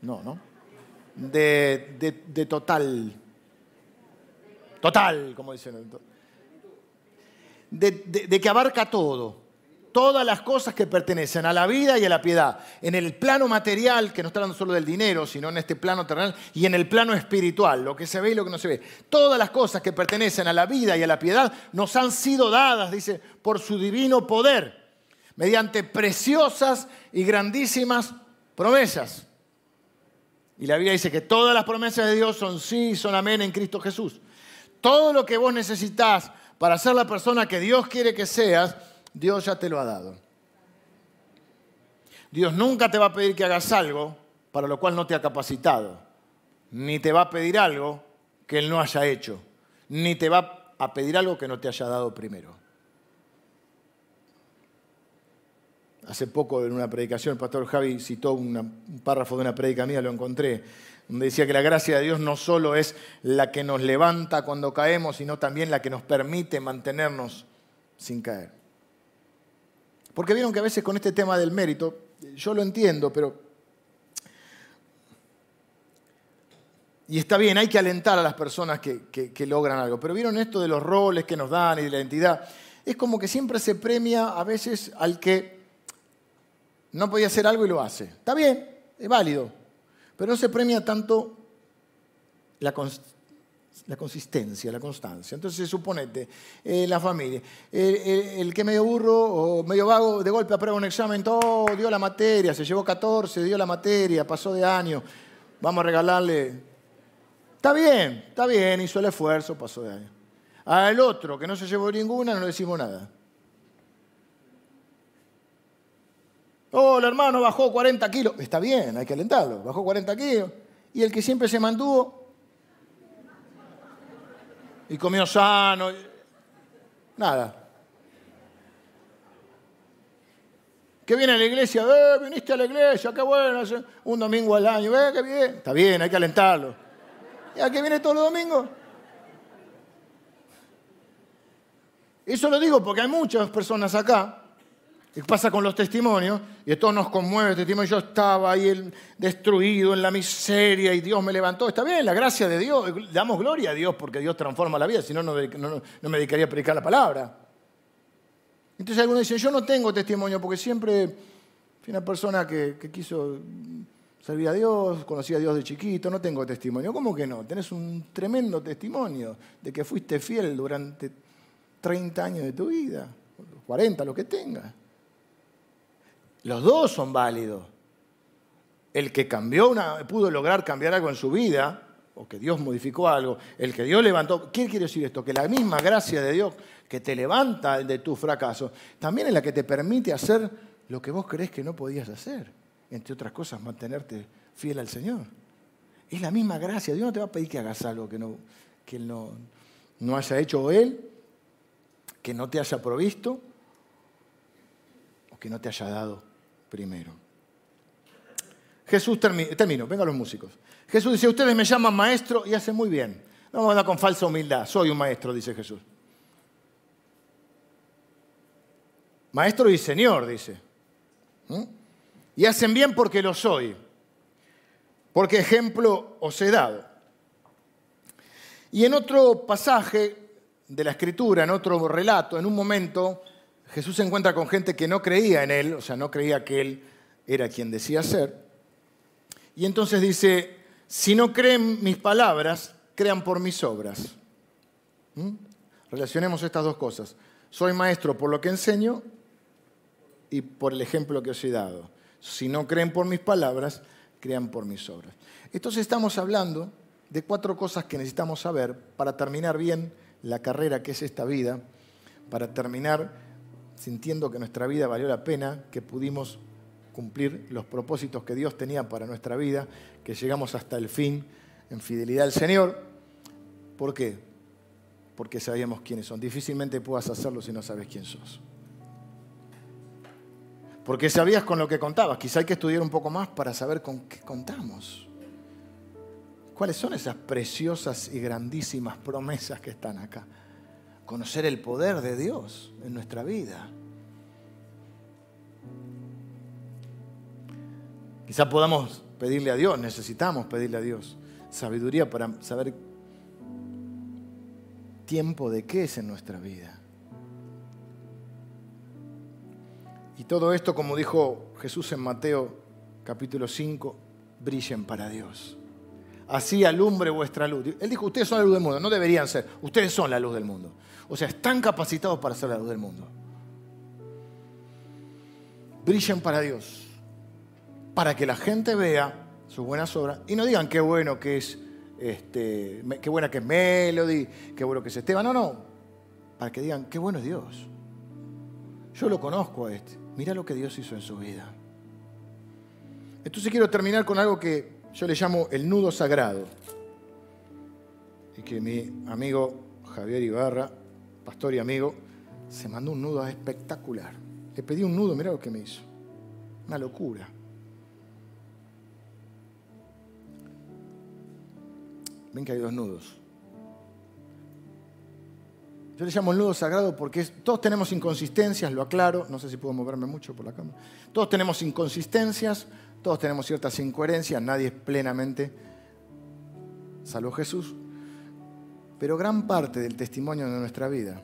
No, ¿no? De, de total. Total, como dicen. de que abarca todo todas las cosas que pertenecen a la vida y a la piedad, en el plano material, que no está hablando solo del dinero, sino en este plano terrenal, y en el plano espiritual, lo que se ve y lo que no se ve. Todas las cosas que pertenecen a la vida y a la piedad nos han sido dadas, dice, por su divino poder, mediante preciosas y grandísimas promesas. Y la Biblia dice que todas las promesas de Dios son sí y son amén en Cristo Jesús. Todo lo que vos necesitas para ser la persona que Dios quiere que seas, Dios ya te lo ha dado. Dios nunca te va a pedir que hagas algo para lo cual no te ha capacitado, ni te va a pedir algo que Él no haya hecho, ni te va a pedir algo que no te haya dado primero. Hace poco en una predicación el pastor Javi citó un párrafo de una predica mía, lo encontré, donde decía que la gracia de Dios no solo es la que nos levanta cuando caemos, sino también la que nos permite mantenernos sin caer. Porque vieron que a veces con este tema del mérito, yo lo entiendo, pero... Y está bien, hay que alentar a las personas que, logran algo, pero vieron esto de los roles que nos dan y de la identidad. Es como que siempre se premia a veces al que no podía hacer algo y lo hace. Está bien, es válido, pero no se premia tanto la, la consistencia, la constancia. Entonces, suponete, eh, la familia, el, que medio burro o medio vago, de golpe aprueba un examen, todo, dio la materia, se llevó 14, dio la materia, pasó de año, vamos a regalarle. Está bien, está bien, hizo el esfuerzo, pasó de año. Al otro que no se llevó ninguna no le decimos nada. Oh, el hermano bajó 40 kilos. Está bien, hay que alentarlo. Bajó 40 kilos. Y el que siempre se mantuvo y comió sano. Nada. Que viene a la iglesia, eh, viniste a la iglesia, qué bueno, un domingo al año, eh, qué bien. Está bien, hay que alentarlo. ¿Y a qué viene todos los domingos? Eso lo digo porque hay muchas personas acá ¿Qué pasa con los testimonios? Y esto nos conmueve testimonio. Yo estaba ahí destruido en la miseria y Dios me levantó. Está bien, la gracia de Dios. Damos gloria a Dios porque Dios transforma la vida, si no, no, me dedicaría a predicar la palabra. Entonces algunos dicen, yo no tengo testimonio porque siempre fui una persona que, que quiso servir a Dios, conocí a Dios de chiquito, no tengo testimonio. ¿Cómo que no? Tenés un tremendo testimonio de que fuiste fiel durante 30 años de tu vida, 40, lo que tengas. Los dos son válidos. El que cambió una, pudo lograr cambiar algo en su vida, o que Dios modificó algo, el que Dios levantó. ¿Qué quiere decir esto? Que la misma gracia de Dios que te levanta de tu fracaso, también es la que te permite hacer lo que vos crees que no podías hacer. Entre otras cosas, mantenerte fiel al Señor. Es la misma gracia. Dios no te va a pedir que hagas algo que, no, que Él no, no haya hecho Él, que no te haya provisto o que no te haya dado primero. Jesús termino, vengan los músicos. Jesús dice, ustedes me llaman maestro y hacen muy bien. No andar con falsa humildad, soy un maestro, dice Jesús. Maestro y Señor, dice. ¿Mm? Y hacen bien porque lo soy, porque ejemplo os he dado. Y en otro pasaje de la Escritura, en otro relato, en un momento, Jesús se encuentra con gente que no creía en Él, o sea, no creía que Él era quien decía ser. Y entonces dice, si no creen mis palabras, crean por mis obras. ¿Mm? Relacionemos estas dos cosas. Soy maestro por lo que enseño y por el ejemplo que os he dado. Si no creen por mis palabras, crean por mis obras. Entonces estamos hablando de cuatro cosas que necesitamos saber para terminar bien la carrera que es esta vida, para terminar sintiendo que nuestra vida valió la pena, que pudimos cumplir los propósitos que Dios tenía para nuestra vida, que llegamos hasta el fin en fidelidad al Señor. ¿Por qué? Porque sabíamos quiénes son. Difícilmente puedas hacerlo si no sabes quién sos. Porque sabías con lo que contabas. Quizá hay que estudiar un poco más para saber con qué contamos. ¿Cuáles son esas preciosas y grandísimas promesas que están acá? Conocer el poder de Dios en nuestra vida. Quizá podamos pedirle a Dios, necesitamos pedirle a Dios sabiduría para saber tiempo de qué es en nuestra vida. Y todo esto, como dijo Jesús en Mateo capítulo 5, brillen para Dios. Así alumbre vuestra luz. Él dijo, ustedes son la luz del mundo, no deberían ser, ustedes son la luz del mundo. O sea, están capacitados para ser la luz del mundo. Brillen para Dios, para que la gente vea sus buenas obras y no digan qué bueno que es, este, qué buena que es Melody, qué bueno que es Esteban. No, no, para que digan qué bueno es Dios. Yo lo conozco a este. Mira lo que Dios hizo en su vida. Entonces quiero terminar con algo que yo le llamo el nudo sagrado. Y que mi amigo Javier Ibarra pastor y amigo, se mandó un nudo espectacular. Le pedí un nudo, mira lo que me hizo. Una locura. Ven que hay dos nudos. Yo le llamo el nudo sagrado porque todos tenemos inconsistencias, lo aclaro, no sé si puedo moverme mucho por la cámara. Todos tenemos inconsistencias, todos tenemos ciertas incoherencias, nadie es plenamente, salvo Jesús, pero gran parte del testimonio de nuestra vida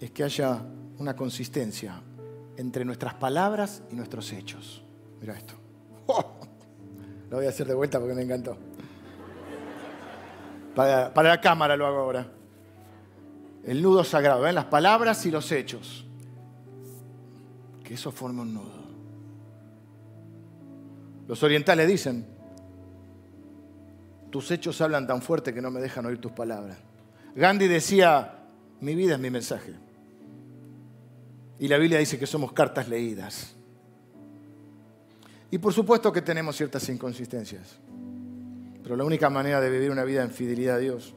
es que haya una consistencia entre nuestras palabras y nuestros hechos. Mira esto. Lo voy a hacer de vuelta porque me encantó. Para, la cámara lo hago ahora. El nudo sagrado, ¿ven? Las palabras y los hechos. Que eso forma un nudo. Los orientales dicen, tus hechos hablan tan fuerte que no me dejan oír tus palabras. Gandhi decía, mi vida es mi mensaje. Y la Biblia dice que somos cartas leídas. Y por supuesto que tenemos ciertas inconsistencias. Pero la única manera de vivir una vida en fidelidad a Dios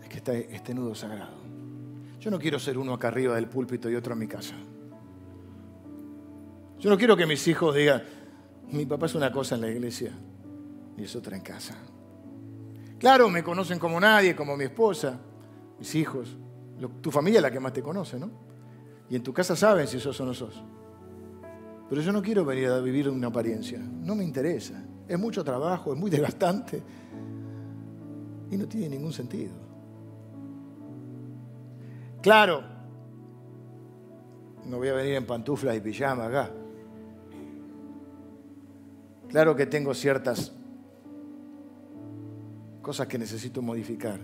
es que esté este nudo sagrado. Yo no quiero ser uno acá arriba del púlpito y otro en mi casa. Yo no quiero que mis hijos digan, mi papá es una cosa en la iglesia y es otra en casa. Claro, me conocen como nadie, como mi esposa, mis hijos. Tu familia es la que más te conoce, ¿no? Y en tu casa saben si sos o no sos. Pero yo no quiero venir a vivir una apariencia. No me interesa. Es mucho trabajo, es muy desgastante. Y no tiene ningún sentido. Claro, no voy a venir en pantuflas y pijama acá. Claro que tengo ciertas cosas que necesito modificar.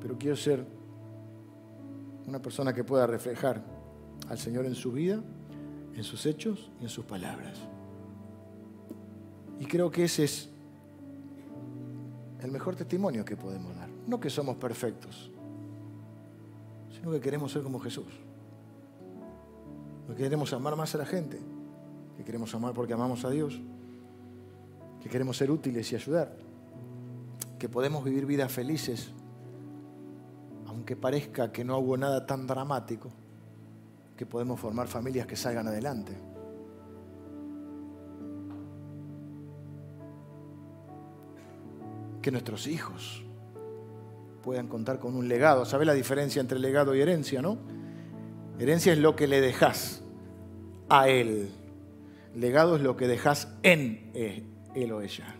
Pero quiero ser una persona que pueda reflejar al Señor en su vida, en sus hechos y en sus palabras. Y creo que ese es el mejor testimonio que podemos dar. No que somos perfectos, sino que queremos ser como Jesús. Que queremos amar más a la gente, que queremos amar porque amamos a Dios, que queremos ser útiles y ayudar, que podemos vivir vidas felices, aunque parezca que no hubo nada tan dramático, que podemos formar familias que salgan adelante. Que nuestros hijos puedan contar con un legado. ¿Sabe la diferencia entre legado y herencia, no? Herencia es lo que le dejas a él. Legado es lo que dejas en él o ella.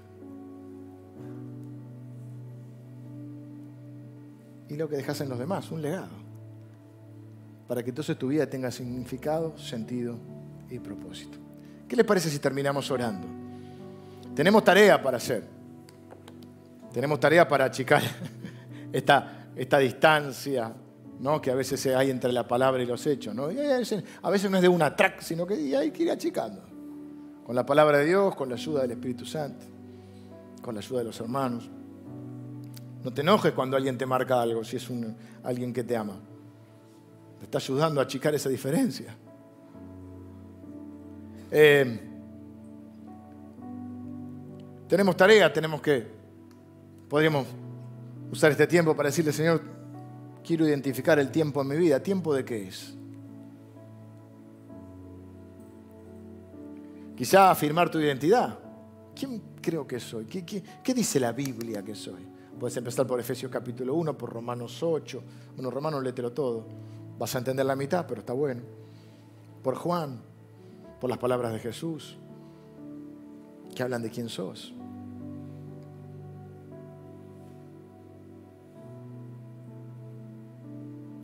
Y lo que dejas en los demás, un legado. Para que entonces tu vida tenga significado, sentido y propósito. ¿Qué les parece si terminamos orando? Tenemos tarea para hacer. Tenemos tarea para achicar esta, esta distancia ¿no? que a veces hay entre la palabra y los hechos. ¿no? a, veces, no es de una track, sino que hay que ir achicando. Con la palabra de Dios, con la ayuda del Espíritu Santo, con la ayuda de los hermanos. No te enojes cuando alguien te marca algo, si es alguien que te ama. Te está ayudando a achicar esa diferencia. Eh, tenemos tarea, tenemos que, podríamos usar este tiempo para decirle, Señor, quiero identificar el tiempo en mi vida. ¿Tiempo de qué es? Quizá afirmar tu identidad. ¿Quién creo que soy? ¿Qué, dice la Biblia que soy? Puedes empezar por Efesios capítulo 1, por Romanos 8. Bueno, Romanos lételo todo. Vas a entender la mitad, pero está bueno. Por Juan, por las palabras de Jesús, que hablan de quién sos.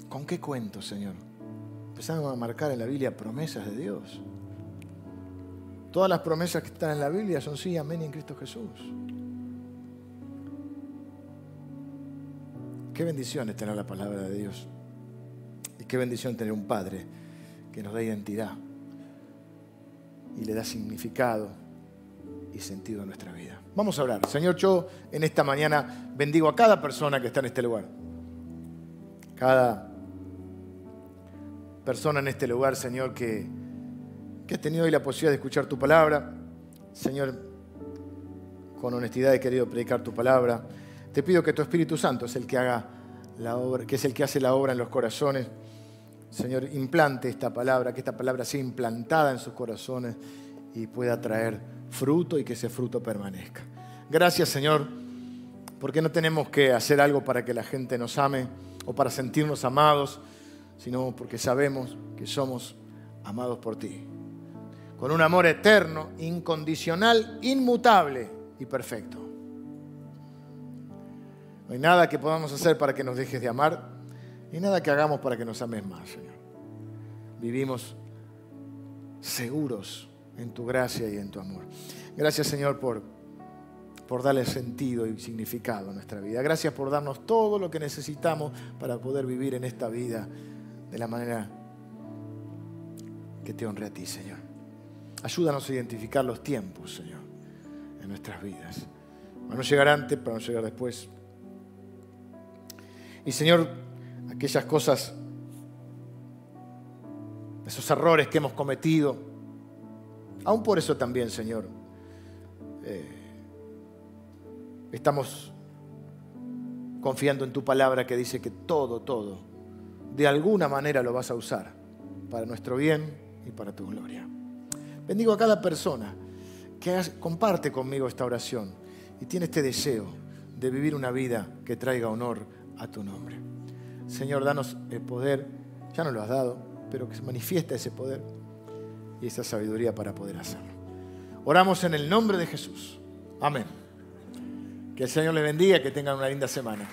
¿Con qué cuento, Señor? Empezamos a marcar en la Biblia promesas de Dios. Todas las promesas que están en la Biblia son sí, amén en Cristo Jesús. Qué bendición es tener la palabra de Dios. Y qué bendición tener un Padre que nos da identidad y le da significado y sentido a nuestra vida. Vamos a hablar. Señor, yo en esta mañana bendigo a cada persona que está en este lugar. Cada persona en este lugar, Señor, que, que has tenido hoy la posibilidad de escuchar tu palabra. Señor, con honestidad he querido predicar tu palabra. Te pido que tu Espíritu Santo es el que haga la obra, que es el que hace la obra en los corazones. Señor, implante esta palabra, que esta palabra sea implantada en sus corazones y pueda traer fruto y que ese fruto permanezca. Gracias, Señor, porque no tenemos que hacer algo para que la gente nos ame o para sentirnos amados, sino porque sabemos que somos amados por ti. Con un amor eterno, incondicional, inmutable y perfecto. No hay nada que podamos hacer para que nos dejes de amar, ni nada que hagamos para que nos ames más, Señor. Vivimos seguros en tu gracia y en tu amor. Gracias, Señor, por, por darle sentido y significado a nuestra vida. Gracias por darnos todo lo que necesitamos para poder vivir en esta vida de la manera que te honre a ti, Señor. Ayúdanos a identificar los tiempos, Señor. en nuestras vidas. Para no llegar antes, para no llegar después. Y Señor, aquellas cosas, esos errores que hemos cometido, aún por eso también, Señor, eh, estamos confiando en tu palabra que dice que todo, todo, de alguna manera lo vas a usar para nuestro bien y para tu gloria. Bendigo a cada persona que comparte conmigo esta oración y tiene este deseo de vivir una vida que traiga honor a tu nombre. Señor, danos el poder, ya nos lo has dado, pero que se manifieste ese poder y esa sabiduría para poder hacerlo. Oramos en el nombre de Jesús. Amén. Que el Señor le bendiga, que tengan una linda semana.